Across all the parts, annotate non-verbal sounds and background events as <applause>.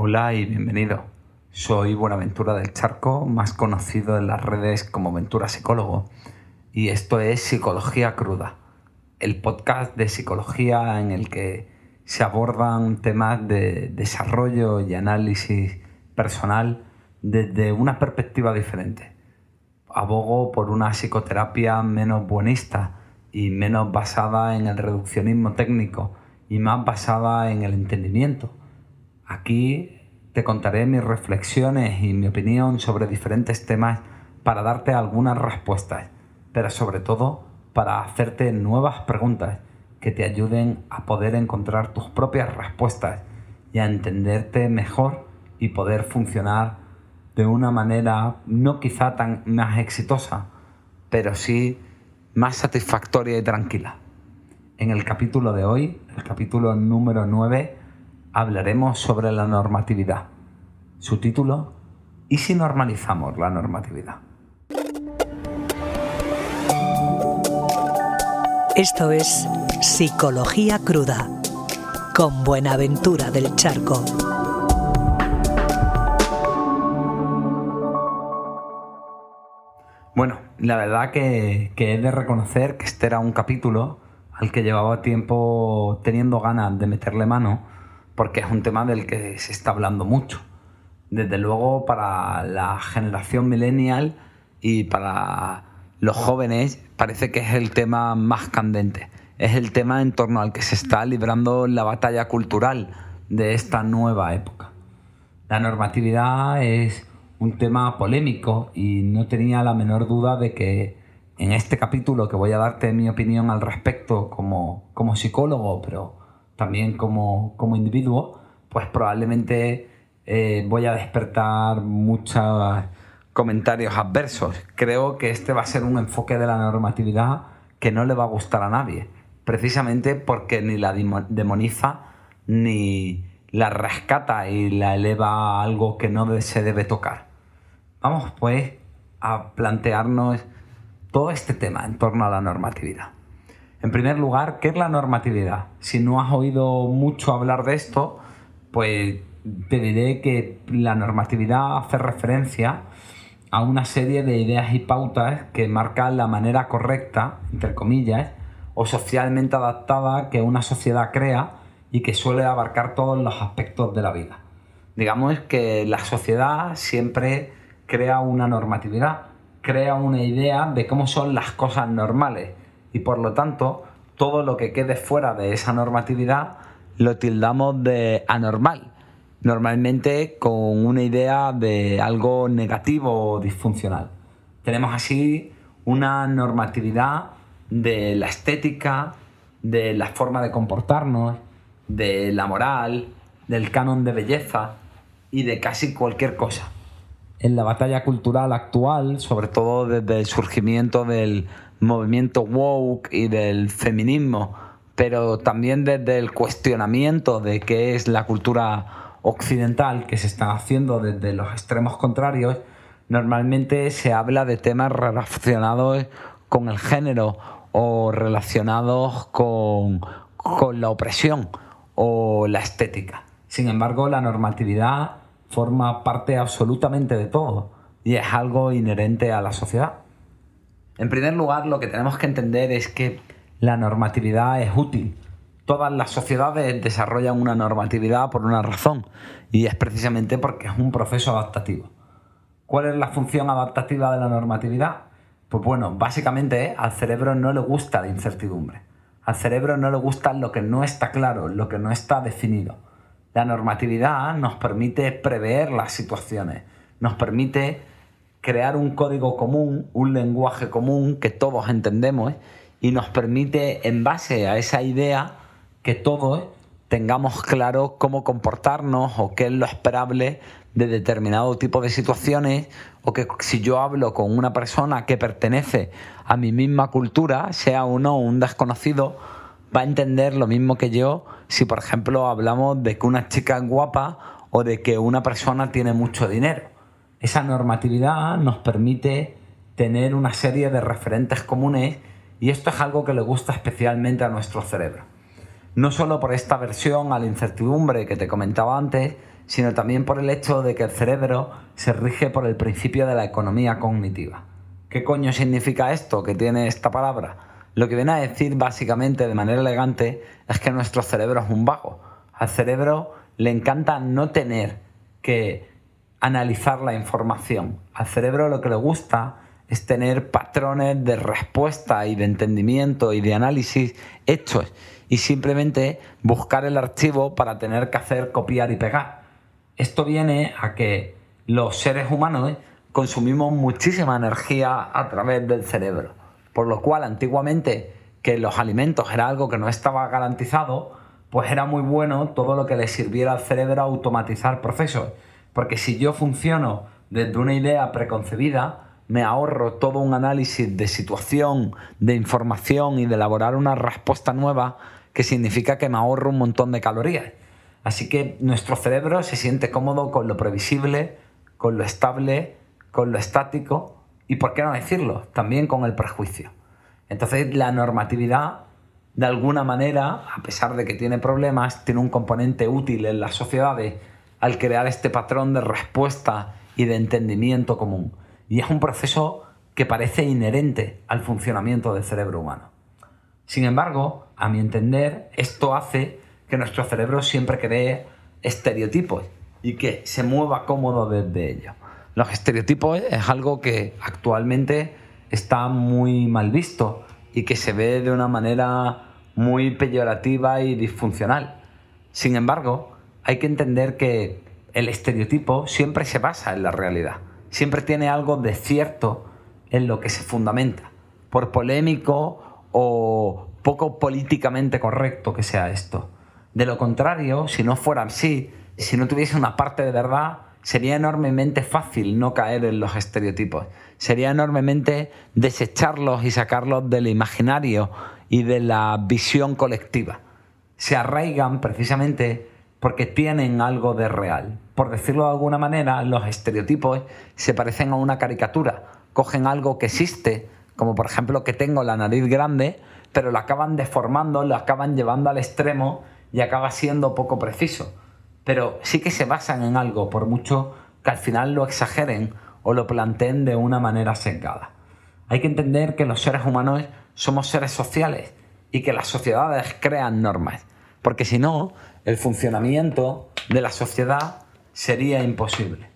Hola y bienvenido. Soy Buenaventura del Charco, más conocido en las redes como Ventura Psicólogo, y esto es Psicología Cruda, el podcast de psicología en el que se abordan temas de desarrollo y análisis personal desde una perspectiva diferente. Abogo por una psicoterapia menos buenista y menos basada en el reduccionismo técnico y más basada en el entendimiento Aquí te contaré mis reflexiones y mi opinión sobre diferentes temas para darte algunas respuestas, pero sobre todo para hacerte nuevas preguntas que te ayuden a poder encontrar tus propias respuestas y a entenderte mejor y poder funcionar de una manera no quizá tan más exitosa, pero sí más satisfactoria y tranquila. En el capítulo de hoy, el capítulo número 9, hablaremos sobre la normatividad. Su título, ¿Y si normalizamos la normatividad? Esto es Psicología Cruda, con Buenaventura del Charco. Bueno, la verdad que, que he de reconocer que este era un capítulo al que llevaba tiempo teniendo ganas de meterle mano porque es un tema del que se está hablando mucho. Desde luego para la generación millennial y para los jóvenes parece que es el tema más candente. Es el tema en torno al que se está librando la batalla cultural de esta nueva época. La normatividad es un tema polémico y no tenía la menor duda de que en este capítulo que voy a darte mi opinión al respecto como, como psicólogo, pero también como, individuo, pues probablemente eh, voy a despertar muchos comentarios adversos. Creo que este va a ser un enfoque de la normatividad que no le va a gustar a nadie, precisamente porque ni la demoniza ni la rescata y la eleva a algo que no se debe tocar. Vamos pues a plantearnos todo este tema en torno a la normatividad. En primer lugar, ¿qué es la normatividad? Si no has oído mucho hablar de esto, pues te diré que la normatividad hace referencia a una serie de ideas y pautas que marcan la manera correcta, entre comillas, o socialmente adaptada que una sociedad crea y que suele abarcar todos los aspectos de la vida. Digamos que la sociedad siempre crea una normatividad, crea una idea de cómo son las cosas normales y por lo tanto todo lo que quede fuera de esa normatividad lo tildamos de anormal, normalmente con una idea de algo negativo o disfuncional. Tenemos así una normatividad de la estética, de la forma de comportarnos, de la moral, del canon de belleza y de casi cualquier cosa. En la batalla cultural actual, sobre todo desde el surgimiento del movimiento woke y del feminismo, pero también desde el cuestionamiento de qué es la cultura occidental que se está haciendo desde los extremos contrarios, normalmente se habla de temas relacionados con el género o relacionados con, con la opresión o la estética. Sin embargo, la normatividad forma parte absolutamente de todo y es algo inherente a la sociedad. En primer lugar, lo que tenemos que entender es que la normatividad es útil. Todas las sociedades desarrollan una normatividad por una razón y es precisamente porque es un proceso adaptativo. ¿Cuál es la función adaptativa de la normatividad? Pues bueno, básicamente al cerebro no le gusta la incertidumbre. Al cerebro no le gusta lo que no está claro, lo que no está definido. La normatividad nos permite prever las situaciones, nos permite crear un código común, un lenguaje común que todos entendemos y nos permite, en base a esa idea, que todos tengamos claro cómo comportarnos o qué es lo esperable de determinado tipo de situaciones o que si yo hablo con una persona que pertenece a mi misma cultura, sea uno un desconocido, va a entender lo mismo que yo si por ejemplo hablamos de que una chica es guapa o de que una persona tiene mucho dinero esa normatividad nos permite tener una serie de referentes comunes y esto es algo que le gusta especialmente a nuestro cerebro. No solo por esta versión a la incertidumbre que te comentaba antes, sino también por el hecho de que el cerebro se rige por el principio de la economía cognitiva. ¿Qué coño significa esto que tiene esta palabra? Lo que viene a decir básicamente de manera elegante es que nuestro cerebro es un vago. Al cerebro le encanta no tener que analizar la información. Al cerebro lo que le gusta es tener patrones de respuesta y de entendimiento y de análisis hechos y simplemente buscar el archivo para tener que hacer copiar y pegar. Esto viene a que los seres humanos consumimos muchísima energía a través del cerebro, por lo cual antiguamente que los alimentos era algo que no estaba garantizado, pues era muy bueno todo lo que le sirviera al cerebro a automatizar procesos, porque si yo funciono desde una idea preconcebida, me ahorro todo un análisis de situación, de información y de elaborar una respuesta nueva que significa que me ahorro un montón de calorías. Así que nuestro cerebro se siente cómodo con lo previsible, con lo estable, con lo estático y, por qué no decirlo, también con el prejuicio. Entonces la normatividad, de alguna manera, a pesar de que tiene problemas, tiene un componente útil en las sociedades al crear este patrón de respuesta y de entendimiento común. Y es un proceso que parece inherente al funcionamiento del cerebro humano. Sin embargo, a mi entender, esto hace que nuestro cerebro siempre cree estereotipos y que se mueva cómodo desde ellos. Los estereotipos es algo que actualmente está muy mal visto y que se ve de una manera muy peyorativa y disfuncional. Sin embargo, hay que entender que el estereotipo siempre se basa en la realidad siempre tiene algo de cierto en lo que se fundamenta, por polémico o poco políticamente correcto que sea esto. De lo contrario, si no fuera así, si no tuviese una parte de verdad, sería enormemente fácil no caer en los estereotipos. Sería enormemente desecharlos y sacarlos del imaginario y de la visión colectiva. Se arraigan precisamente porque tienen algo de real. Por decirlo de alguna manera, los estereotipos se parecen a una caricatura. Cogen algo que existe, como por ejemplo que tengo la nariz grande, pero lo acaban deformando, lo acaban llevando al extremo y acaba siendo poco preciso. Pero sí que se basan en algo, por mucho que al final lo exageren o lo planteen de una manera sesgada. Hay que entender que los seres humanos somos seres sociales y que las sociedades crean normas, porque si no, el funcionamiento de la sociedad sería imposible.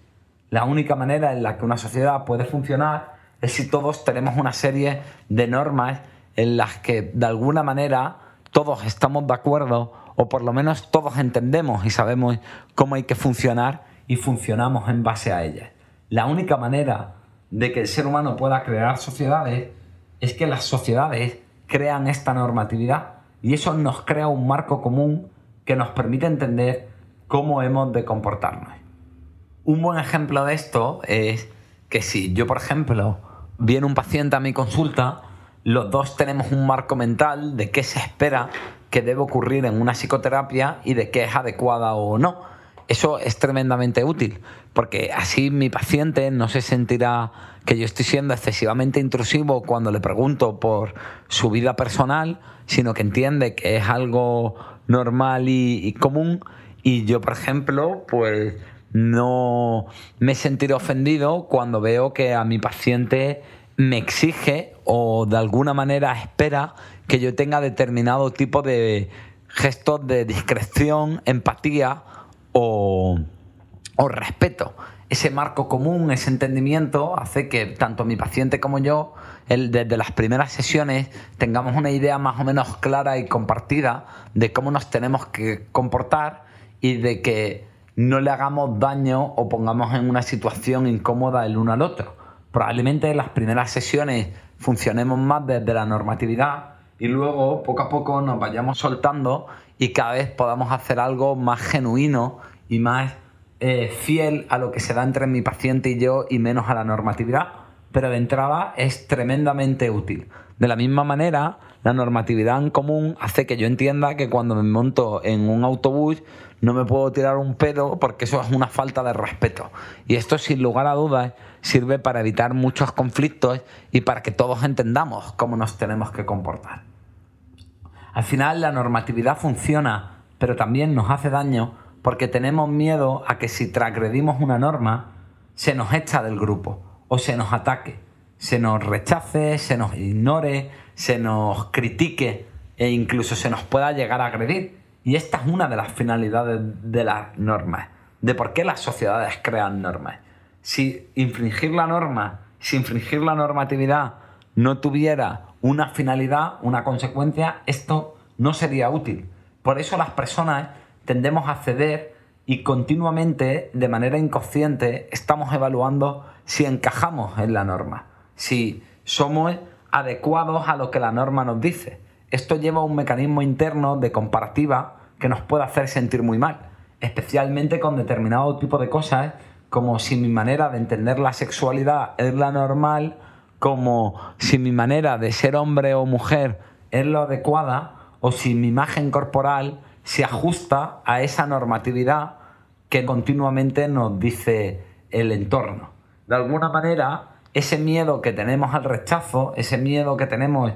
La única manera en la que una sociedad puede funcionar es si todos tenemos una serie de normas en las que de alguna manera todos estamos de acuerdo o por lo menos todos entendemos y sabemos cómo hay que funcionar y funcionamos en base a ellas. La única manera de que el ser humano pueda crear sociedades es que las sociedades crean esta normatividad y eso nos crea un marco común que nos permite entender cómo hemos de comportarnos. Un buen ejemplo de esto es que si yo, por ejemplo, viene un paciente a mi consulta, los dos tenemos un marco mental de qué se espera que debe ocurrir en una psicoterapia y de qué es adecuada o no. Eso es tremendamente útil, porque así mi paciente no se sentirá que yo estoy siendo excesivamente intrusivo cuando le pregunto por su vida personal, sino que entiende que es algo normal y, común. Y yo, por ejemplo, pues no me sentiré ofendido cuando veo que a mi paciente me exige o de alguna manera espera que yo tenga determinado tipo de gestos de discreción, empatía o, o respeto. Ese marco común, ese entendimiento, hace que tanto mi paciente como yo, desde las primeras sesiones, tengamos una idea más o menos clara y compartida de cómo nos tenemos que comportar y de que no le hagamos daño o pongamos en una situación incómoda el uno al otro. Probablemente en las primeras sesiones funcionemos más desde la normatividad y luego poco a poco nos vayamos soltando y cada vez podamos hacer algo más genuino y más eh, fiel a lo que se da entre mi paciente y yo y menos a la normatividad, pero de entrada es tremendamente útil. De la misma manera, la normatividad en común hace que yo entienda que cuando me monto en un autobús no me puedo tirar un pedo porque eso es una falta de respeto. Y esto sin lugar a dudas sirve para evitar muchos conflictos y para que todos entendamos cómo nos tenemos que comportar. Al final la normatividad funciona, pero también nos hace daño porque tenemos miedo a que si transgredimos una norma, se nos echa del grupo o se nos ataque, se nos rechace, se nos ignore, se nos critique e incluso se nos pueda llegar a agredir. Y esta es una de las finalidades de las normas, de por qué las sociedades crean normas. Si infringir la norma, si infringir la normatividad no tuviera una finalidad, una consecuencia, esto no sería útil. Por eso las personas tendemos a ceder y continuamente, de manera inconsciente, estamos evaluando si encajamos en la norma, si somos adecuados a lo que la norma nos dice. Esto lleva a un mecanismo interno de comparativa que nos puede hacer sentir muy mal, especialmente con determinado tipo de cosas, como si mi manera de entender la sexualidad es la normal, como si mi manera de ser hombre o mujer es lo adecuada, o si mi imagen corporal se ajusta a esa normatividad que continuamente nos dice el entorno. De alguna manera, ese miedo que tenemos al rechazo, ese miedo que tenemos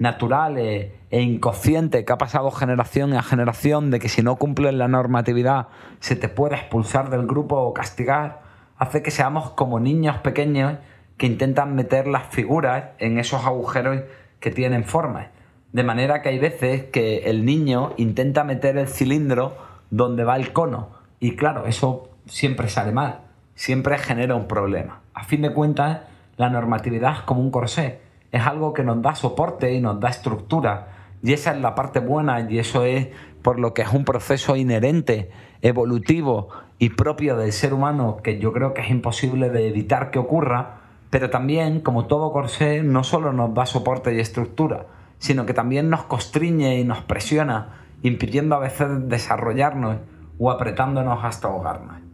natural e, inconsciente que ha pasado generación a generación de que si no cumples la normatividad se te puede expulsar del grupo o castigar, hace que seamos como niños pequeños que intentan meter las figuras en esos agujeros que tienen formas. De manera que hay veces que el niño intenta meter el cilindro donde va el cono. Y claro, eso siempre sale mal, siempre genera un problema. A fin de cuentas, la normatividad como un corsé, es algo que nos da soporte y nos da estructura. Y esa es la parte buena y eso es por lo que es un proceso inherente, evolutivo y propio del ser humano que yo creo que es imposible de evitar que ocurra, pero también, como todo corsé, no solo nos da soporte y estructura, sino que también nos constriñe y nos presiona, impidiendo a veces desarrollarnos o apretándonos hasta ahogarnos.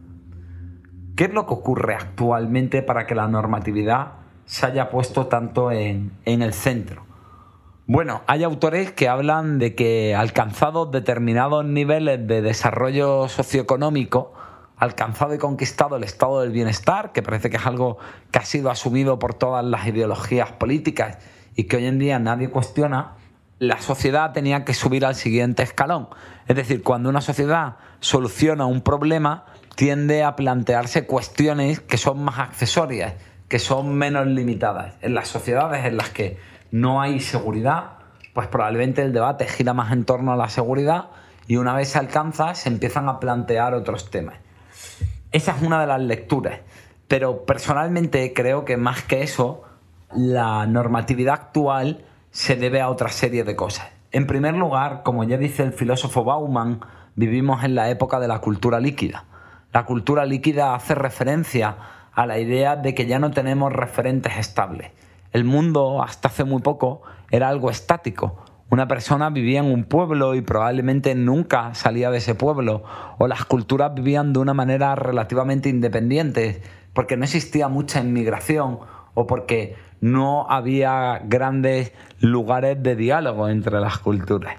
¿Qué es lo que ocurre actualmente para que la normatividad se haya puesto tanto en, en el centro? Bueno, hay autores que hablan de que alcanzados determinados niveles de desarrollo socioeconómico, alcanzado y conquistado el estado del bienestar, que parece que es algo que ha sido asumido por todas las ideologías políticas y que hoy en día nadie cuestiona, la sociedad tenía que subir al siguiente escalón. Es decir, cuando una sociedad soluciona un problema, tiende a plantearse cuestiones que son más accesorias, que son menos limitadas. En las sociedades en las que no hay seguridad, pues probablemente el debate gira más en torno a la seguridad y una vez se alcanza se empiezan a plantear otros temas. Esa es una de las lecturas, pero personalmente creo que más que eso, la normatividad actual se debe a otra serie de cosas. En primer lugar, como ya dice el filósofo Bauman, vivimos en la época de la cultura líquida. La cultura líquida hace referencia a la idea de que ya no tenemos referentes estables. El mundo, hasta hace muy poco, era algo estático. Una persona vivía en un pueblo y probablemente nunca salía de ese pueblo, o las culturas vivían de una manera relativamente independiente, porque no existía mucha inmigración o porque no había grandes lugares de diálogo entre las culturas.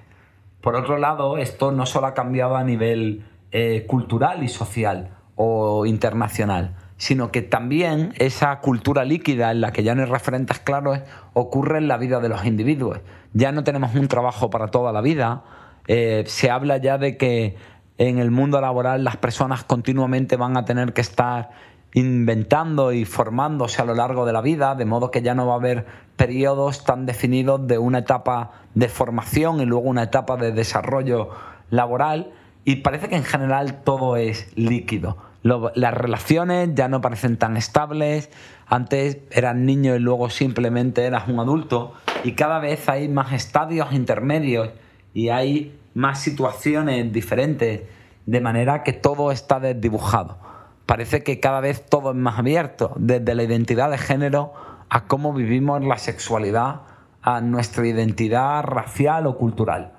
Por otro lado, esto no solo ha cambiado a nivel eh, cultural y social o internacional, sino que también esa cultura líquida en la que ya no hay referentes claros ocurre en la vida de los individuos. Ya no tenemos un trabajo para toda la vida, eh, se habla ya de que en el mundo laboral las personas continuamente van a tener que estar inventando y formándose a lo largo de la vida, de modo que ya no va a haber periodos tan definidos de una etapa de formación y luego una etapa de desarrollo laboral y parece que en general todo es líquido. las relaciones ya no parecen tan estables, antes eras niño y luego simplemente eras un adulto y cada vez hay más estadios intermedios y hay más situaciones diferentes, de manera que todo está desdibujado parece que cada vez todo es más abierto, desde la identidad de género a cómo vivimos la sexualidad, a nuestra identidad racial o cultural.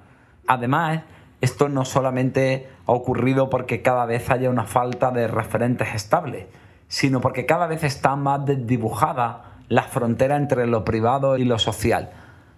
Además, esto no solamente ha ocurrido porque cada vez haya una falta de referentes estables, sino porque cada vez está más desdibujada la frontera entre lo privado y lo social.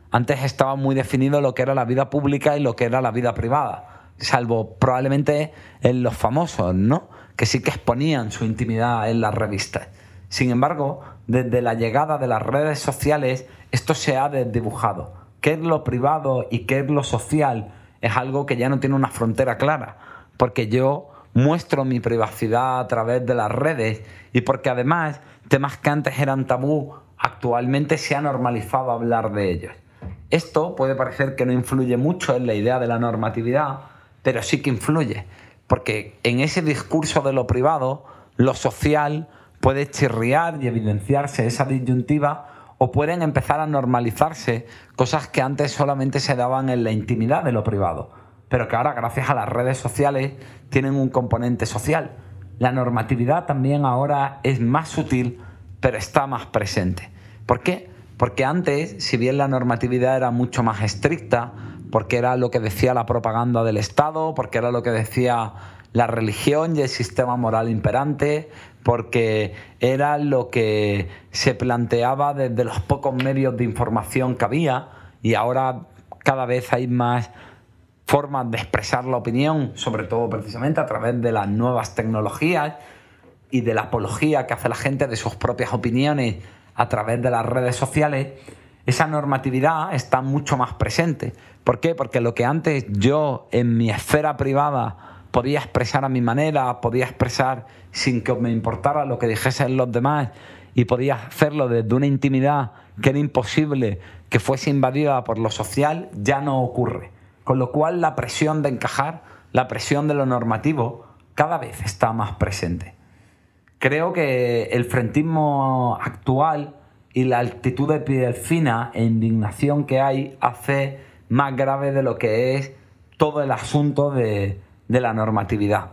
Antes estaba muy definido lo que era la vida pública y lo que era la vida privada, salvo probablemente en los famosos, ¿no? que sí que exponían su intimidad en las revistas. Sin embargo, desde la llegada de las redes sociales, esto se ha desdibujado. ¿Qué es lo privado y qué es lo social? Es algo que ya no tiene una frontera clara, porque yo muestro mi privacidad a través de las redes y porque además temas que antes eran tabú, actualmente se ha normalizado hablar de ellos. Esto puede parecer que no influye mucho en la idea de la normatividad, pero sí que influye, porque en ese discurso de lo privado, lo social puede chirriar y evidenciarse esa disyuntiva o pueden empezar a normalizarse cosas que antes solamente se daban en la intimidad de lo privado, pero que ahora gracias a las redes sociales tienen un componente social. La normatividad también ahora es más sutil, pero está más presente. ¿Por qué? Porque antes, si bien la normatividad era mucho más estricta, porque era lo que decía la propaganda del Estado, porque era lo que decía la religión y el sistema moral imperante, porque era lo que se planteaba desde los pocos medios de información que había y ahora cada vez hay más formas de expresar la opinión, sobre todo precisamente a través de las nuevas tecnologías y de la apología que hace la gente de sus propias opiniones a través de las redes sociales, esa normatividad está mucho más presente. ¿Por qué? Porque lo que antes yo en mi esfera privada podía expresar a mi manera, podía expresar sin que me importara lo que dijesen los demás y podía hacerlo desde una intimidad que era imposible que fuese invadida por lo social, ya no ocurre. Con lo cual la presión de encajar, la presión de lo normativo, cada vez está más presente. Creo que el frentismo actual y la actitud de piel fina e indignación que hay hace más grave de lo que es todo el asunto de, de la normatividad.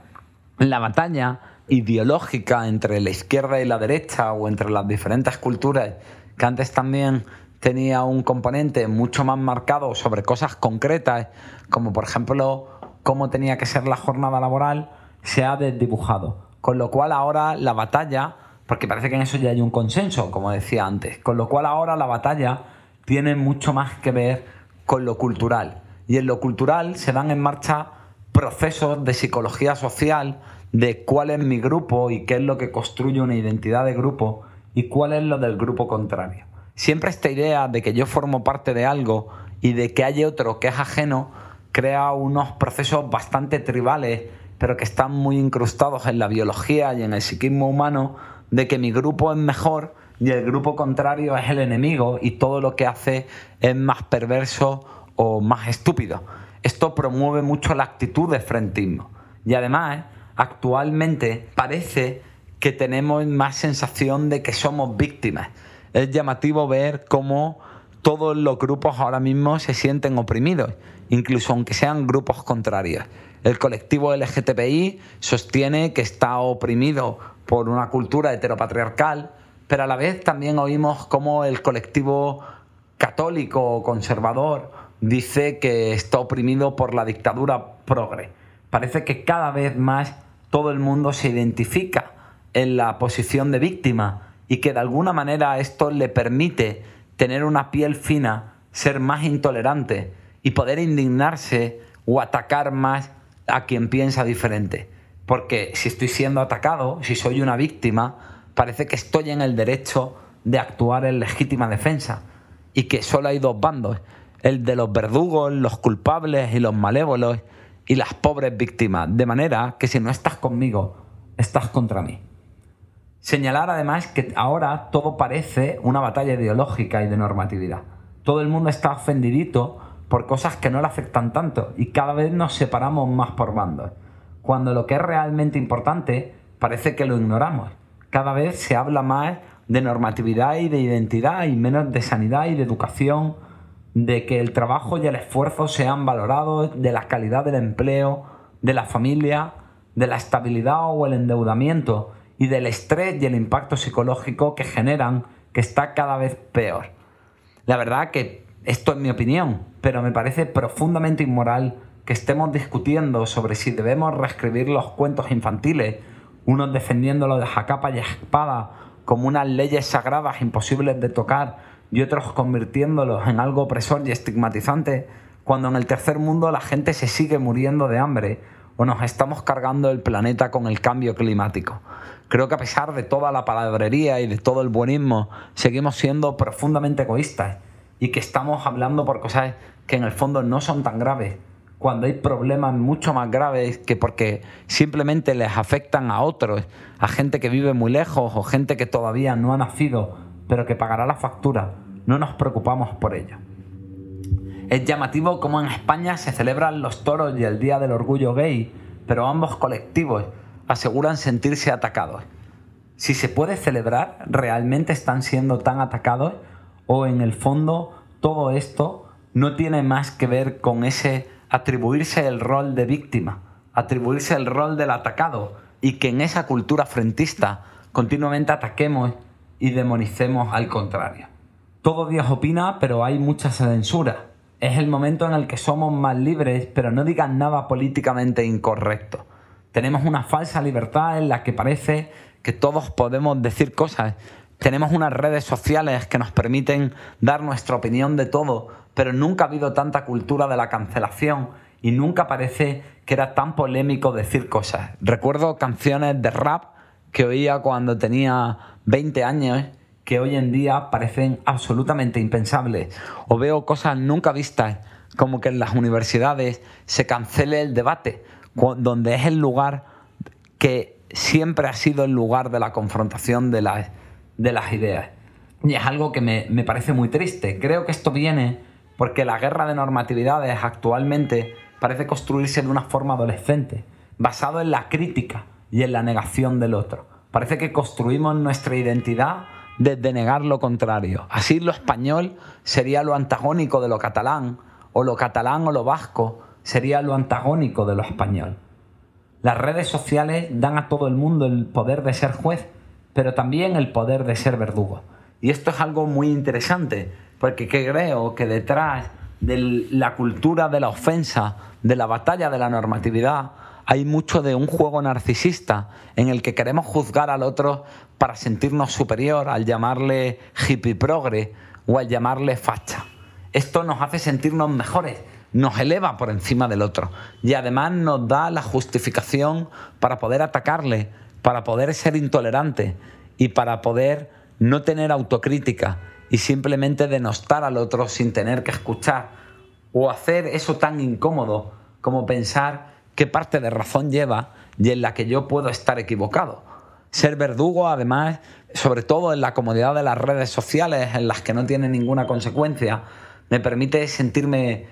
La batalla ideológica entre la izquierda y la derecha o entre las diferentes culturas, que antes también tenía un componente mucho más marcado sobre cosas concretas, como por ejemplo cómo tenía que ser la jornada laboral, se ha desdibujado. Con lo cual ahora la batalla, porque parece que en eso ya hay un consenso, como decía antes, con lo cual ahora la batalla tiene mucho más que ver con lo cultural. Y en lo cultural se dan en marcha procesos de psicología social, de cuál es mi grupo y qué es lo que construye una identidad de grupo y cuál es lo del grupo contrario. Siempre esta idea de que yo formo parte de algo y de que hay otro que es ajeno crea unos procesos bastante tribales pero que están muy incrustados en la biología y en el psiquismo humano, de que mi grupo es mejor y el grupo contrario es el enemigo y todo lo que hace es más perverso o más estúpido. Esto promueve mucho la actitud de frentismo. Y además, actualmente parece que tenemos más sensación de que somos víctimas. Es llamativo ver cómo todos los grupos ahora mismo se sienten oprimidos, incluso aunque sean grupos contrarios. El colectivo LGTBI sostiene que está oprimido por una cultura heteropatriarcal, pero a la vez también oímos cómo el colectivo católico o conservador dice que está oprimido por la dictadura progre. Parece que cada vez más todo el mundo se identifica en la posición de víctima y que de alguna manera esto le permite tener una piel fina, ser más intolerante y poder indignarse o atacar más a quien piensa diferente. Porque si estoy siendo atacado, si soy una víctima, parece que estoy en el derecho de actuar en legítima defensa y que solo hay dos bandos, el de los verdugos, los culpables y los malévolos y las pobres víctimas, de manera que si no estás conmigo, estás contra mí. Señalar además que ahora todo parece una batalla ideológica y de normatividad. Todo el mundo está ofendidito por cosas que no le afectan tanto y cada vez nos separamos más por bandos, cuando lo que es realmente importante parece que lo ignoramos. Cada vez se habla más de normatividad y de identidad y menos de sanidad y de educación, de que el trabajo y el esfuerzo sean valorados, de la calidad del empleo, de la familia, de la estabilidad o el endeudamiento y del estrés y el impacto psicológico que generan que está cada vez peor. La verdad que esto es mi opinión, pero me parece profundamente inmoral que estemos discutiendo sobre si debemos reescribir los cuentos infantiles, unos defendiéndolos de jacapa y espada como unas leyes sagradas imposibles de tocar y otros convirtiéndolos en algo opresor y estigmatizante, cuando en el tercer mundo la gente se sigue muriendo de hambre o nos estamos cargando el planeta con el cambio climático. Creo que a pesar de toda la palabrería y de todo el buenismo, seguimos siendo profundamente egoístas y que estamos hablando por cosas que en el fondo no son tan graves, cuando hay problemas mucho más graves que porque simplemente les afectan a otros, a gente que vive muy lejos o gente que todavía no ha nacido, pero que pagará la factura, no nos preocupamos por ello. Es llamativo cómo en España se celebran los toros y el Día del Orgullo Gay, pero ambos colectivos aseguran sentirse atacados. Si se puede celebrar, ¿realmente están siendo tan atacados? ¿O en el fondo todo esto no tiene más que ver con ese atribuirse el rol de víctima, atribuirse el rol del atacado y que en esa cultura frentista continuamente ataquemos y demonicemos al contrario. Todo Dios opina, pero hay mucha censura. Es el momento en el que somos más libres, pero no digan nada políticamente incorrecto. Tenemos una falsa libertad en la que parece que todos podemos decir cosas. Tenemos unas redes sociales que nos permiten dar nuestra opinión de todo, pero nunca ha habido tanta cultura de la cancelación y nunca parece que era tan polémico decir cosas. Recuerdo canciones de rap que oía cuando tenía 20 años que hoy en día parecen absolutamente impensables. O veo cosas nunca vistas, como que en las universidades se cancele el debate, donde es el lugar que siempre ha sido el lugar de la confrontación de las, de las ideas. Y es algo que me, me parece muy triste. Creo que esto viene porque la guerra de normatividades actualmente parece construirse de una forma adolescente, basado en la crítica y en la negación del otro. Parece que construimos nuestra identidad desde negar lo contrario. Así lo español sería lo antagónico de lo catalán, o lo catalán o lo vasco sería lo antagónico de lo español. Las redes sociales dan a todo el mundo el poder de ser juez, pero también el poder de ser verdugo. Y esto es algo muy interesante, porque creo que detrás de la cultura de la ofensa, de la batalla de la normatividad, hay mucho de un juego narcisista en el que queremos juzgar al otro para sentirnos superior, al llamarle hippie progre o al llamarle facha. Esto nos hace sentirnos mejores, nos eleva por encima del otro y además nos da la justificación para poder atacarle, para poder ser intolerante y para poder no tener autocrítica y simplemente denostar al otro sin tener que escuchar o hacer eso tan incómodo como pensar qué parte de razón lleva y en la que yo puedo estar equivocado. Ser verdugo, además, sobre todo en la comodidad de las redes sociales en las que no tiene ninguna consecuencia, me permite sentirme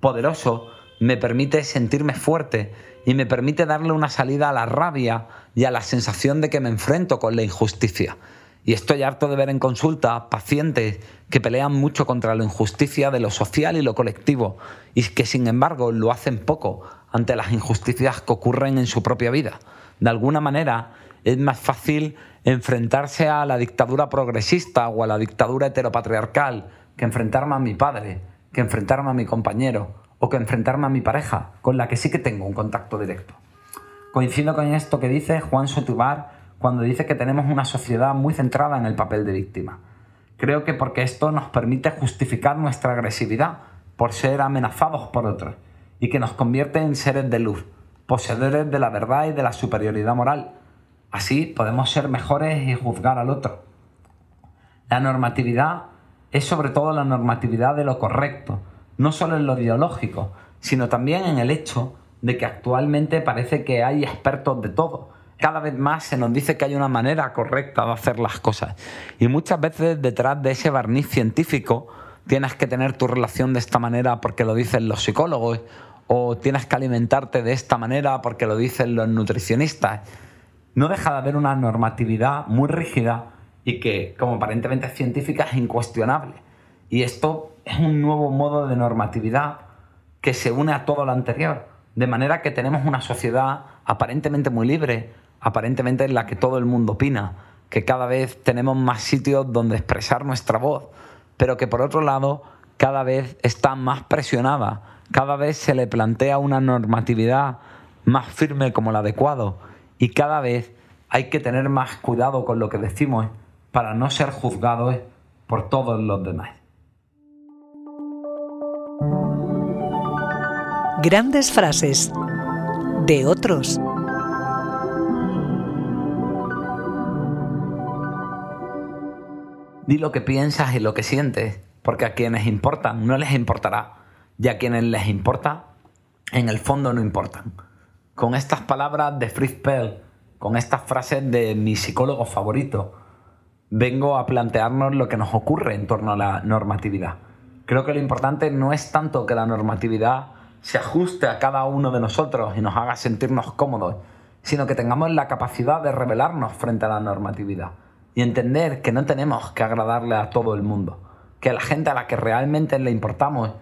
poderoso, me permite sentirme fuerte y me permite darle una salida a la rabia y a la sensación de que me enfrento con la injusticia. Y estoy harto de ver en consulta pacientes que pelean mucho contra la injusticia de lo social y lo colectivo y que sin embargo lo hacen poco ante las injusticias que ocurren en su propia vida. De alguna manera es más fácil enfrentarse a la dictadura progresista o a la dictadura heteropatriarcal que enfrentarme a mi padre, que enfrentarme a mi compañero o que enfrentarme a mi pareja, con la que sí que tengo un contacto directo. Coincido con esto que dice Juan Sotubar cuando dice que tenemos una sociedad muy centrada en el papel de víctima. Creo que porque esto nos permite justificar nuestra agresividad por ser amenazados por otros y que nos convierte en seres de luz, poseedores de la verdad y de la superioridad moral. Así podemos ser mejores y juzgar al otro. La normatividad es sobre todo la normatividad de lo correcto, no solo en lo ideológico, sino también en el hecho de que actualmente parece que hay expertos de todo. Cada vez más se nos dice que hay una manera correcta de hacer las cosas. Y muchas veces detrás de ese barniz científico tienes que tener tu relación de esta manera porque lo dicen los psicólogos o tienes que alimentarte de esta manera porque lo dicen los nutricionistas. No deja de haber una normatividad muy rígida y que, como aparentemente es científica, es incuestionable. Y esto es un nuevo modo de normatividad que se une a todo lo anterior. De manera que tenemos una sociedad aparentemente muy libre, aparentemente en la que todo el mundo opina, que cada vez tenemos más sitios donde expresar nuestra voz, pero que por otro lado cada vez está más presionada, cada vez se le plantea una normatividad más firme como el adecuado y cada vez hay que tener más cuidado con lo que decimos para no ser juzgados por todos los demás. Grandes frases de otros. Di lo que piensas y lo que sientes, porque a quienes importan no les importará, y a quienes les importa en el fondo no importan. Con estas palabras de Fritz Perl, con estas frases de mi psicólogo favorito, vengo a plantearnos lo que nos ocurre en torno a la normatividad. Creo que lo importante no es tanto que la normatividad se ajuste a cada uno de nosotros y nos haga sentirnos cómodos, sino que tengamos la capacidad de rebelarnos frente a la normatividad y entender que no tenemos que agradarle a todo el mundo, que la gente a la que realmente le importamos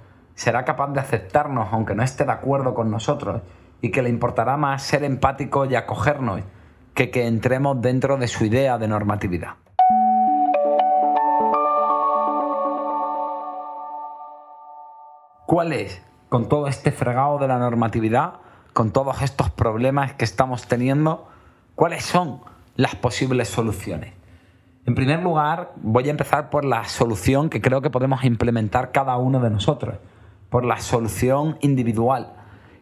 será capaz de aceptarnos aunque no esté de acuerdo con nosotros y que le importará más ser empático y acogernos que que entremos dentro de su idea de normatividad. ¿Cuál es, con todo este fregado de la normatividad, con todos estos problemas que estamos teniendo, cuáles son las posibles soluciones? En primer lugar, voy a empezar por la solución que creo que podemos implementar cada uno de nosotros, por la solución individual.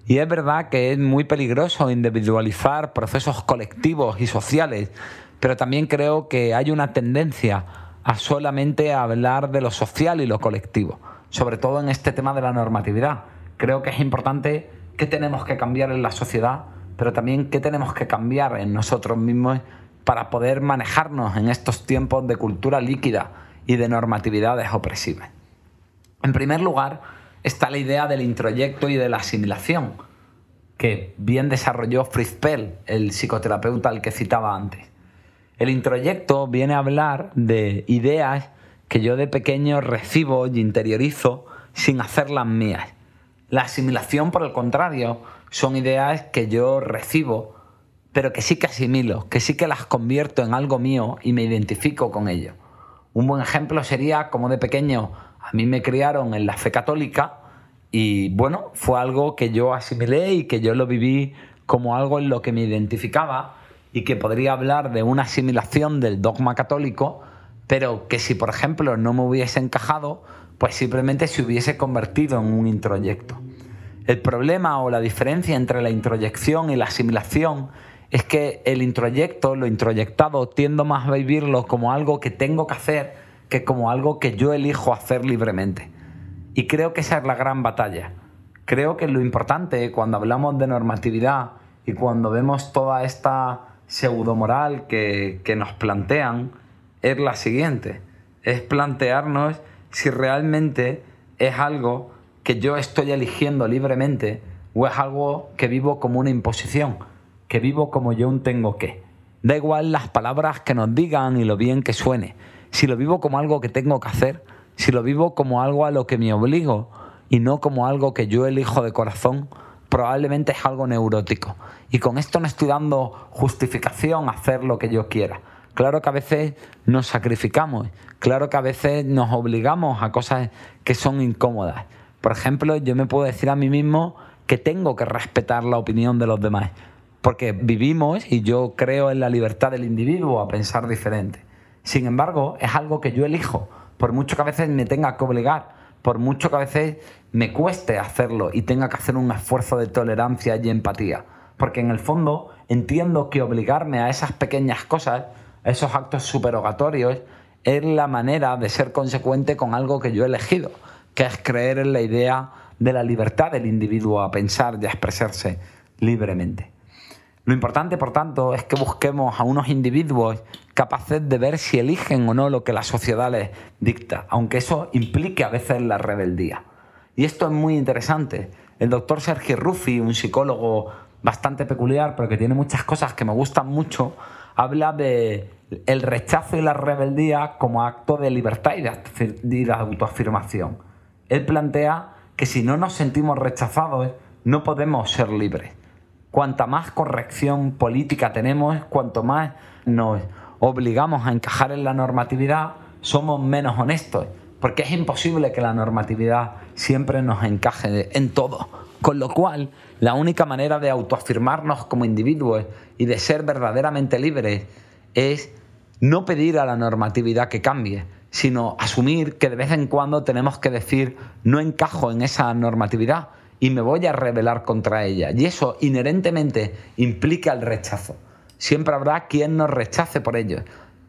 Y es verdad que es muy peligroso individualizar procesos colectivos y sociales, pero también creo que hay una tendencia a solamente hablar de lo social y lo colectivo sobre todo en este tema de la normatividad. Creo que es importante qué tenemos que cambiar en la sociedad, pero también qué tenemos que cambiar en nosotros mismos para poder manejarnos en estos tiempos de cultura líquida y de normatividades opresivas. En primer lugar, está la idea del introyecto y de la asimilación, que bien desarrolló Fritz Pell, el psicoterapeuta al que citaba antes. El introyecto viene a hablar de ideas que yo de pequeño recibo y interiorizo sin hacerlas mías. La asimilación, por el contrario, son ideas que yo recibo, pero que sí que asimilo, que sí que las convierto en algo mío y me identifico con ello. Un buen ejemplo sería como de pequeño a mí me criaron en la fe católica y bueno, fue algo que yo asimilé y que yo lo viví como algo en lo que me identificaba y que podría hablar de una asimilación del dogma católico pero que si por ejemplo no me hubiese encajado, pues simplemente se hubiese convertido en un introyecto. El problema o la diferencia entre la introyección y la asimilación es que el introyecto, lo introyectado, tiendo más a vivirlo como algo que tengo que hacer que como algo que yo elijo hacer libremente. Y creo que esa es la gran batalla. Creo que lo importante cuando hablamos de normatividad y cuando vemos toda esta pseudomoral que, que nos plantean, es la siguiente, es plantearnos si realmente es algo que yo estoy eligiendo libremente o es algo que vivo como una imposición, que vivo como yo un tengo que. Da igual las palabras que nos digan y lo bien que suene. Si lo vivo como algo que tengo que hacer, si lo vivo como algo a lo que me obligo y no como algo que yo elijo de corazón, probablemente es algo neurótico. Y con esto no estoy dando justificación a hacer lo que yo quiera. Claro que a veces nos sacrificamos, claro que a veces nos obligamos a cosas que son incómodas. Por ejemplo, yo me puedo decir a mí mismo que tengo que respetar la opinión de los demás, porque vivimos y yo creo en la libertad del individuo a pensar diferente. Sin embargo, es algo que yo elijo, por mucho que a veces me tenga que obligar, por mucho que a veces me cueste hacerlo y tenga que hacer un esfuerzo de tolerancia y empatía. Porque en el fondo entiendo que obligarme a esas pequeñas cosas esos actos superogatorios, es la manera de ser consecuente con algo que yo he elegido, que es creer en la idea de la libertad del individuo a pensar y a expresarse libremente. Lo importante, por tanto, es que busquemos a unos individuos capaces de ver si eligen o no lo que la sociedad les dicta, aunque eso implique a veces la rebeldía. Y esto es muy interesante. El doctor Sergio Ruffi, un psicólogo bastante peculiar, pero que tiene muchas cosas que me gustan mucho, habla de el rechazo y la rebeldía como acto de libertad y de autoafirmación. Él plantea que si no nos sentimos rechazados, no podemos ser libres. Cuanta más corrección política tenemos, cuanto más nos obligamos a encajar en la normatividad, somos menos honestos, porque es imposible que la normatividad siempre nos encaje en todo. Con lo cual, la única manera de autoafirmarnos como individuos y de ser verdaderamente libres es no pedir a la normatividad que cambie, sino asumir que de vez en cuando tenemos que decir no encajo en esa normatividad y me voy a rebelar contra ella. Y eso inherentemente implica el rechazo. Siempre habrá quien nos rechace por ello.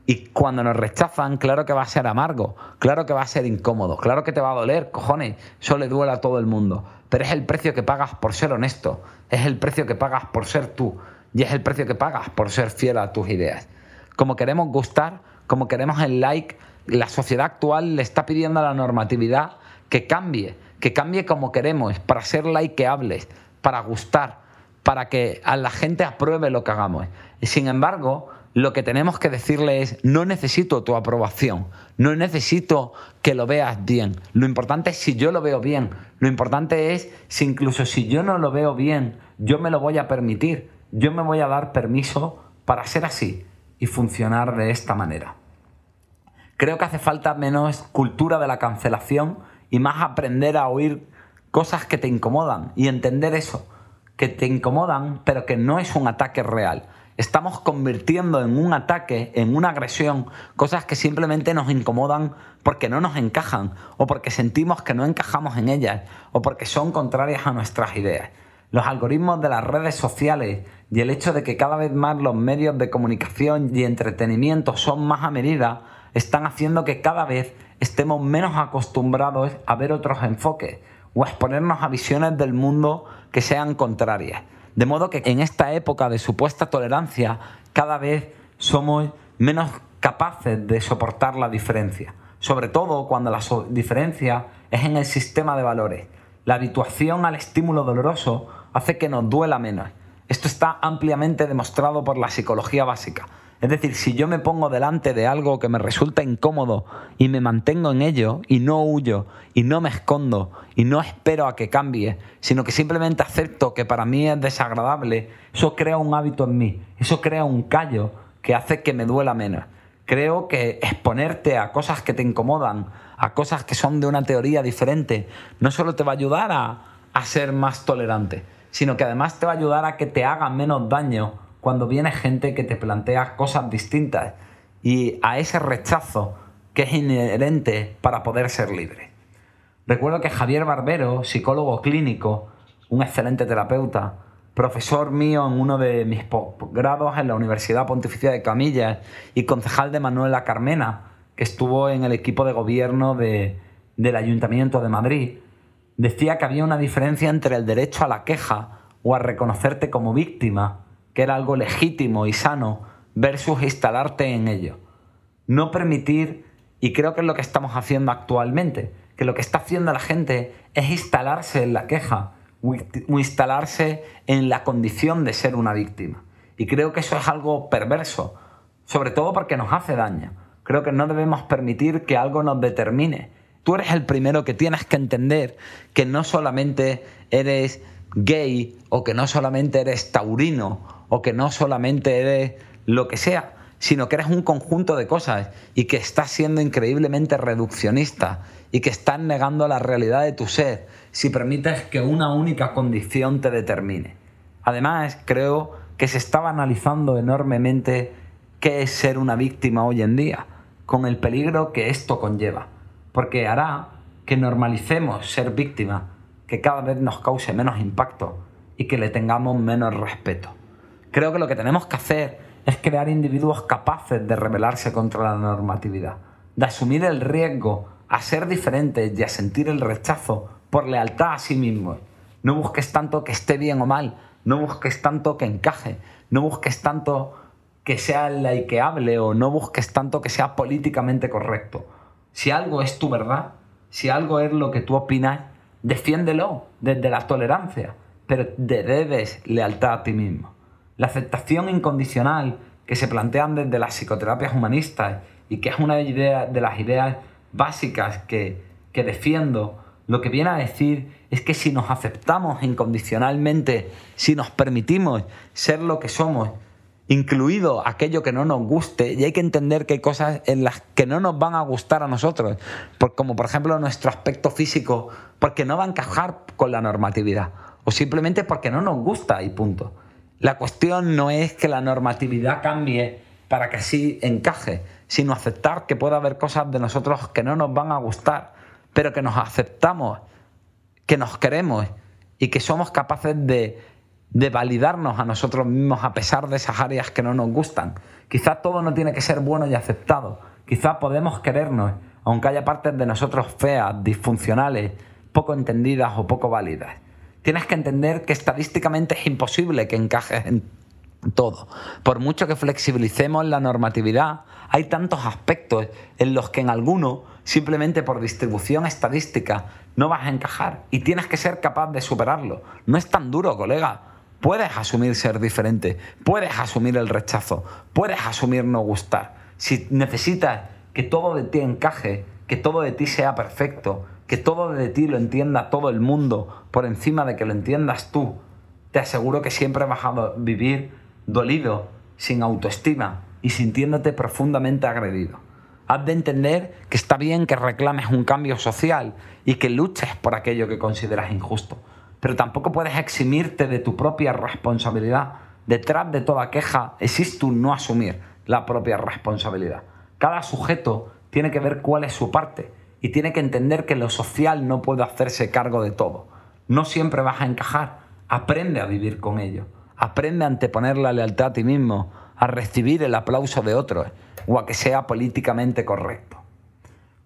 Y cuando nos rechazan, claro que va a ser amargo, claro que va a ser incómodo, claro que te va a doler, cojones, eso le duele a todo el mundo. Pero es el precio que pagas por ser honesto, es el precio que pagas por ser tú y es el precio que pagas por ser fiel a tus ideas. Como queremos gustar, como queremos el like, la sociedad actual le está pidiendo a la normatividad que cambie, que cambie como queremos, para ser likeables, para gustar, para que a la gente apruebe lo que hagamos. Sin embargo, lo que tenemos que decirle es, no necesito tu aprobación, no necesito que lo veas bien. Lo importante es si yo lo veo bien, lo importante es si incluso si yo no lo veo bien, yo me lo voy a permitir, yo me voy a dar permiso para ser así y funcionar de esta manera. Creo que hace falta menos cultura de la cancelación y más aprender a oír cosas que te incomodan y entender eso, que te incomodan pero que no es un ataque real estamos convirtiendo en un ataque, en una agresión, cosas que simplemente nos incomodan porque no nos encajan o porque sentimos que no encajamos en ellas o porque son contrarias a nuestras ideas. Los algoritmos de las redes sociales y el hecho de que cada vez más los medios de comunicación y entretenimiento son más a medida están haciendo que cada vez estemos menos acostumbrados a ver otros enfoques o a exponernos a visiones del mundo que sean contrarias. De modo que en esta época de supuesta tolerancia cada vez somos menos capaces de soportar la diferencia, sobre todo cuando la diferencia es en el sistema de valores. La habituación al estímulo doloroso hace que nos duela menos. Esto está ampliamente demostrado por la psicología básica. Es decir, si yo me pongo delante de algo que me resulta incómodo y me mantengo en ello y no huyo y no me escondo y no espero a que cambie, sino que simplemente acepto que para mí es desagradable, eso crea un hábito en mí, eso crea un callo que hace que me duela menos. Creo que exponerte a cosas que te incomodan, a cosas que son de una teoría diferente, no solo te va a ayudar a, a ser más tolerante, sino que además te va a ayudar a que te hagan menos daño cuando viene gente que te plantea cosas distintas y a ese rechazo que es inherente para poder ser libre. Recuerdo que Javier Barbero, psicólogo clínico, un excelente terapeuta, profesor mío en uno de mis posgrados en la Universidad Pontificia de Camillas y concejal de Manuela Carmena, que estuvo en el equipo de gobierno del Ayuntamiento de Madrid, decía que había una diferencia entre el derecho a la queja o a reconocerte como víctima que era algo legítimo y sano, versus instalarte en ello. No permitir, y creo que es lo que estamos haciendo actualmente, que lo que está haciendo la gente es instalarse en la queja o instalarse en la condición de ser una víctima. Y creo que eso es algo perverso, sobre todo porque nos hace daño. Creo que no debemos permitir que algo nos determine. Tú eres el primero que tienes que entender que no solamente eres gay o que no solamente eres taurino o que no solamente eres lo que sea, sino que eres un conjunto de cosas y que estás siendo increíblemente reduccionista y que estás negando la realidad de tu ser si permites que una única condición te determine. Además, creo que se estaba analizando enormemente qué es ser una víctima hoy en día, con el peligro que esto conlleva, porque hará que normalicemos ser víctima que cada vez nos cause menos impacto y que le tengamos menos respeto. Creo que lo que tenemos que hacer es crear individuos capaces de rebelarse contra la normatividad, de asumir el riesgo a ser diferentes y a sentir el rechazo por lealtad a sí mismos. No busques tanto que esté bien o mal, no busques tanto que encaje, no busques tanto que sea likeable o no busques tanto que sea políticamente correcto. Si algo es tu verdad, si algo es lo que tú opinas, Defiéndelo desde la tolerancia, pero te debes lealtad a ti mismo. La aceptación incondicional que se plantean desde las psicoterapias humanistas y que es una idea de las ideas básicas que, que defiendo, lo que viene a decir es que si nos aceptamos incondicionalmente, si nos permitimos ser lo que somos, incluido aquello que no nos guste, y hay que entender que hay cosas en las que no nos van a gustar a nosotros, como por ejemplo nuestro aspecto físico, porque no va a encajar con la normatividad, o simplemente porque no nos gusta y punto. La cuestión no es que la normatividad cambie para que así encaje, sino aceptar que puede haber cosas de nosotros que no nos van a gustar, pero que nos aceptamos, que nos queremos y que somos capaces de de validarnos a nosotros mismos a pesar de esas áreas que no nos gustan. Quizás todo no tiene que ser bueno y aceptado. Quizás podemos querernos, aunque haya partes de nosotros feas, disfuncionales, poco entendidas o poco válidas. Tienes que entender que estadísticamente es imposible que encajes en todo. Por mucho que flexibilicemos la normatividad, hay tantos aspectos en los que en algunos, simplemente por distribución estadística, no vas a encajar y tienes que ser capaz de superarlo. No es tan duro, colega. Puedes asumir ser diferente, puedes asumir el rechazo, puedes asumir no gustar. Si necesitas que todo de ti encaje, que todo de ti sea perfecto, que todo de ti lo entienda todo el mundo por encima de que lo entiendas tú, te aseguro que siempre vas a vivir dolido, sin autoestima y sintiéndote profundamente agredido. Has de entender que está bien que reclames un cambio social y que luches por aquello que consideras injusto, pero tampoco puedes eximirte de tu propia responsabilidad. Detrás de toda queja existe un no asumir la propia responsabilidad. Cada sujeto tiene que ver cuál es su parte y tiene que entender que lo social no puede hacerse cargo de todo. No siempre vas a encajar, aprende a vivir con ello. Aprende a anteponer la lealtad a ti mismo, a recibir el aplauso de otros o a que sea políticamente correcto.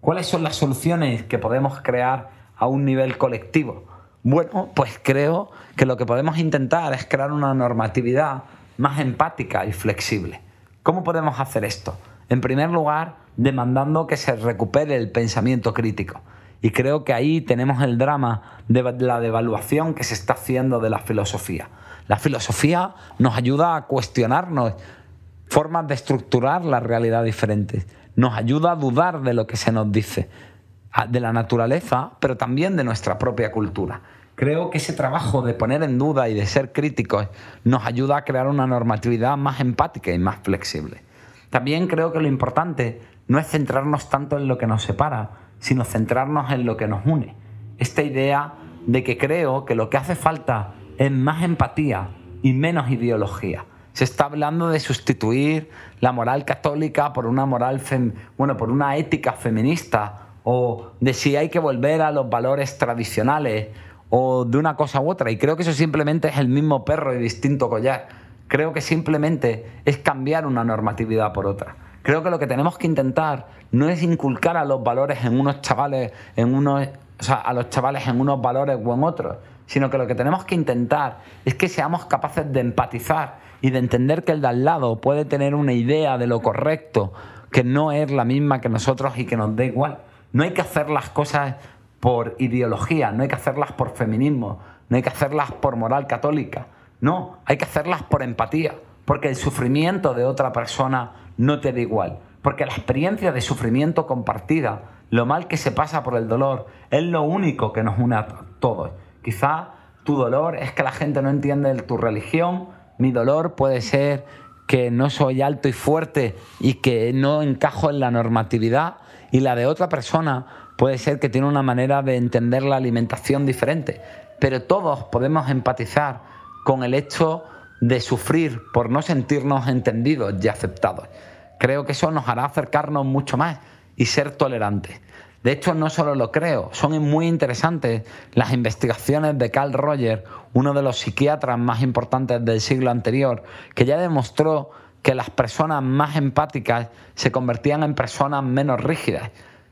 ¿Cuáles son las soluciones que podemos crear a un nivel colectivo? Bueno, pues creo que lo que podemos intentar es crear una normatividad más empática y flexible. ¿Cómo podemos hacer esto? En primer lugar, demandando que se recupere el pensamiento crítico. Y creo que ahí tenemos el drama de la devaluación que se está haciendo de la filosofía. La filosofía nos ayuda a cuestionarnos formas de estructurar la realidad diferentes. Nos ayuda a dudar de lo que se nos dice, de la naturaleza, pero también de nuestra propia cultura. Creo que ese trabajo de poner en duda y de ser críticos nos ayuda a crear una normatividad más empática y más flexible. También creo que lo importante no es centrarnos tanto en lo que nos separa, sino centrarnos en lo que nos une. Esta idea de que creo que lo que hace falta en más empatía y menos ideología. Se está hablando de sustituir la moral católica por una moral bueno, por una ética feminista o de si hay que volver a los valores tradicionales o de una cosa u otra y creo que eso simplemente es el mismo perro y distinto collar. Creo que simplemente es cambiar una normatividad por otra. Creo que lo que tenemos que intentar no es inculcar a los valores en unos chavales, en unos, o sea, a los chavales en unos valores o en otros, sino que lo que tenemos que intentar es que seamos capaces de empatizar y de entender que el de al lado puede tener una idea de lo correcto que no es la misma que nosotros y que nos da igual. No hay que hacer las cosas por ideología, no hay que hacerlas por feminismo, no hay que hacerlas por moral católica, no, hay que hacerlas por empatía, porque el sufrimiento de otra persona no te da igual, porque la experiencia de sufrimiento compartida, lo mal que se pasa por el dolor, es lo único que nos une a todos. Quizá tu dolor es que la gente no entiende tu religión, mi dolor puede ser que no soy alto y fuerte y que no encajo en la normatividad y la de otra persona puede ser que tiene una manera de entender la alimentación diferente. Pero todos podemos empatizar con el hecho de sufrir por no sentirnos entendidos y aceptados. Creo que eso nos hará acercarnos mucho más y ser tolerantes. De hecho, no solo lo creo, son muy interesantes las investigaciones de Carl Rogers, uno de los psiquiatras más importantes del siglo anterior, que ya demostró que las personas más empáticas se convertían en personas menos rígidas,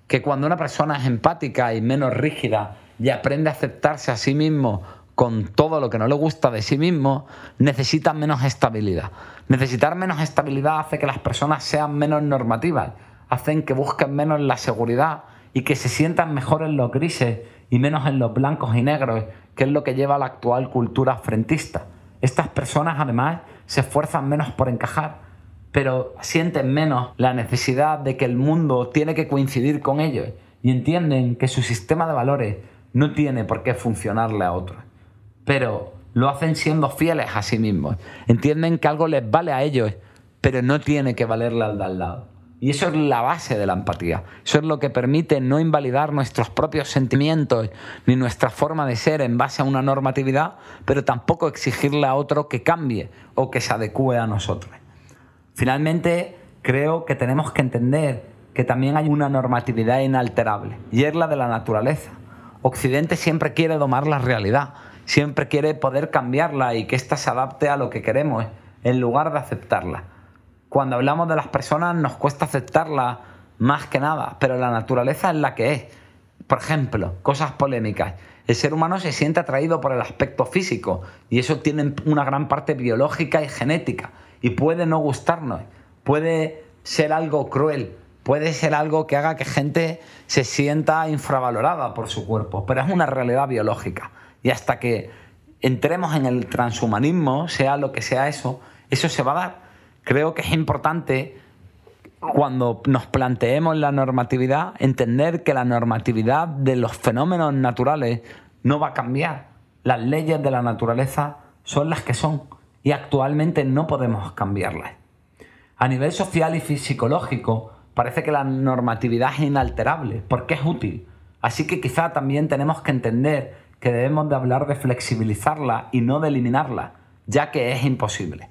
que cuando una persona es empática y menos rígida y aprende a aceptarse a sí mismo con todo lo que no le gusta de sí mismo, necesita menos estabilidad. Necesitar menos estabilidad hace que las personas sean menos normativas, hacen que busquen menos la seguridad y que se sientan mejor en los grises y menos en los blancos y negros, que es lo que lleva a la actual cultura frentista. Estas personas además se esfuerzan menos por encajar, pero sienten menos la necesidad de que el mundo tiene que coincidir con ellos y entienden que su sistema de valores no tiene por qué funcionarle a otros. Pero lo hacen siendo fieles a sí mismos. Entienden que algo les vale a ellos, pero no tiene que valerle al de al lado. Y eso es la base de la empatía. Eso es lo que permite no invalidar nuestros propios sentimientos ni nuestra forma de ser en base a una normatividad, pero tampoco exigirle a otro que cambie o que se adecue a nosotros. Finalmente, creo que tenemos que entender que también hay una normatividad inalterable y es la de la naturaleza. Occidente siempre quiere domar la realidad siempre quiere poder cambiarla y que ésta se adapte a lo que queremos en lugar de aceptarla. Cuando hablamos de las personas nos cuesta aceptarla más que nada, pero la naturaleza es la que es. Por ejemplo, cosas polémicas. El ser humano se siente atraído por el aspecto físico y eso tiene una gran parte biológica y genética y puede no gustarnos, puede ser algo cruel, puede ser algo que haga que gente se sienta infravalorada por su cuerpo, pero es una realidad biológica. Y hasta que entremos en el transhumanismo, sea lo que sea eso, eso se va a dar. Creo que es importante cuando nos planteemos la normatividad, entender que la normatividad de los fenómenos naturales no va a cambiar. Las leyes de la naturaleza son las que son y actualmente no podemos cambiarlas. A nivel social y psicológico, parece que la normatividad es inalterable porque es útil. Así que quizá también tenemos que entender que debemos de hablar de flexibilizarla y no de eliminarla, ya que es imposible.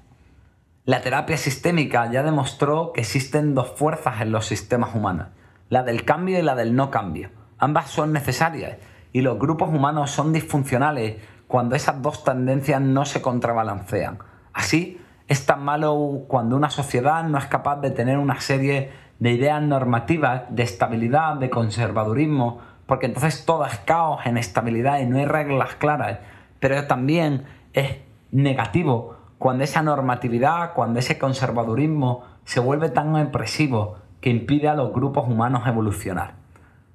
La terapia sistémica ya demostró que existen dos fuerzas en los sistemas humanos, la del cambio y la del no cambio. Ambas son necesarias y los grupos humanos son disfuncionales cuando esas dos tendencias no se contrabalancean. Así, es tan malo cuando una sociedad no es capaz de tener una serie de ideas normativas, de estabilidad, de conservadurismo, porque entonces todo es caos, inestabilidad y no hay reglas claras. Pero también es negativo cuando esa normatividad, cuando ese conservadurismo se vuelve tan opresivo que impide a los grupos humanos evolucionar.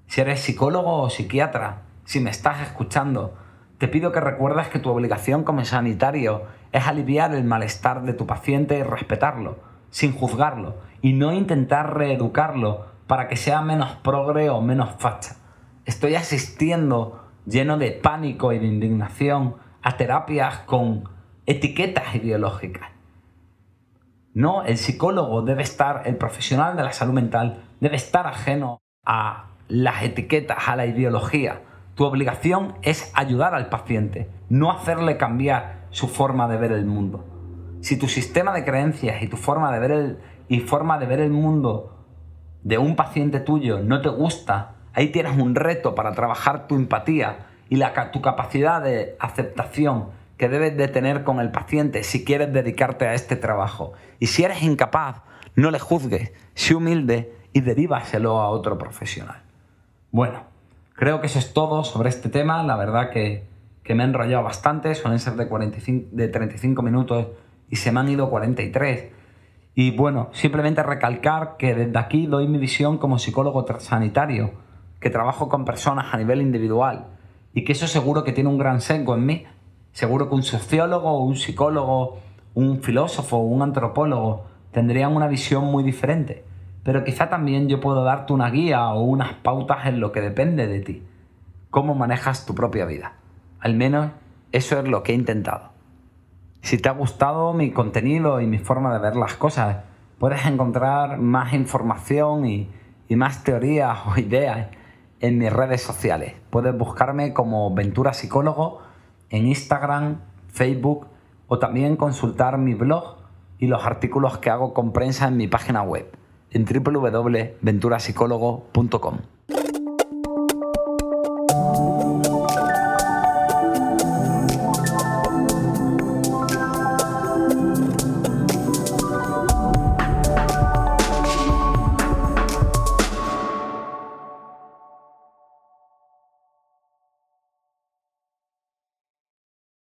Si eres psicólogo o psiquiatra, si me estás escuchando, te pido que recuerdes que tu obligación como sanitario es aliviar el malestar de tu paciente y respetarlo, sin juzgarlo, y no intentar reeducarlo para que sea menos progre o menos facha. Estoy asistiendo lleno de pánico y de indignación a terapias con etiquetas ideológicas. No, el psicólogo debe estar, el profesional de la salud mental debe estar ajeno a las etiquetas, a la ideología. Tu obligación es ayudar al paciente, no hacerle cambiar su forma de ver el mundo. Si tu sistema de creencias y tu forma de ver el, y forma de ver el mundo de un paciente tuyo no te gusta, ahí tienes un reto para trabajar tu empatía y tu capacidad de aceptación que debes de tener con el paciente si quieres dedicarte a este trabajo. Y si eres incapaz, no le juzgues, sé humilde y derívaselo a otro profesional. Bueno, creo que eso es todo sobre este tema. La verdad que, me he enrollado bastante, suelen ser de, 45, de 35 minutos y se me han ido 43. Y bueno, simplemente recalcar que desde aquí doy mi visión como psicólogo sanitario, que trabajo con personas a nivel individual y que eso seguro que tiene un gran sesgo en mí Seguro que un sociólogo, un psicólogo, un filósofo, un antropólogo tendrían una visión muy diferente. Pero quizá también yo puedo darte una guía o unas pautas en lo que depende de ti. Cómo manejas tu propia vida. Al menos eso es lo que he intentado. Si te ha gustado mi contenido y mi forma de ver las cosas, puedes encontrar más información y, y más teorías o <laughs> ideas en mis redes sociales. Puedes buscarme como Ventura Psicólogo en Instagram, Facebook o también consultar mi blog y los artículos que hago con prensa en mi página web en www.venturasicólogo.com.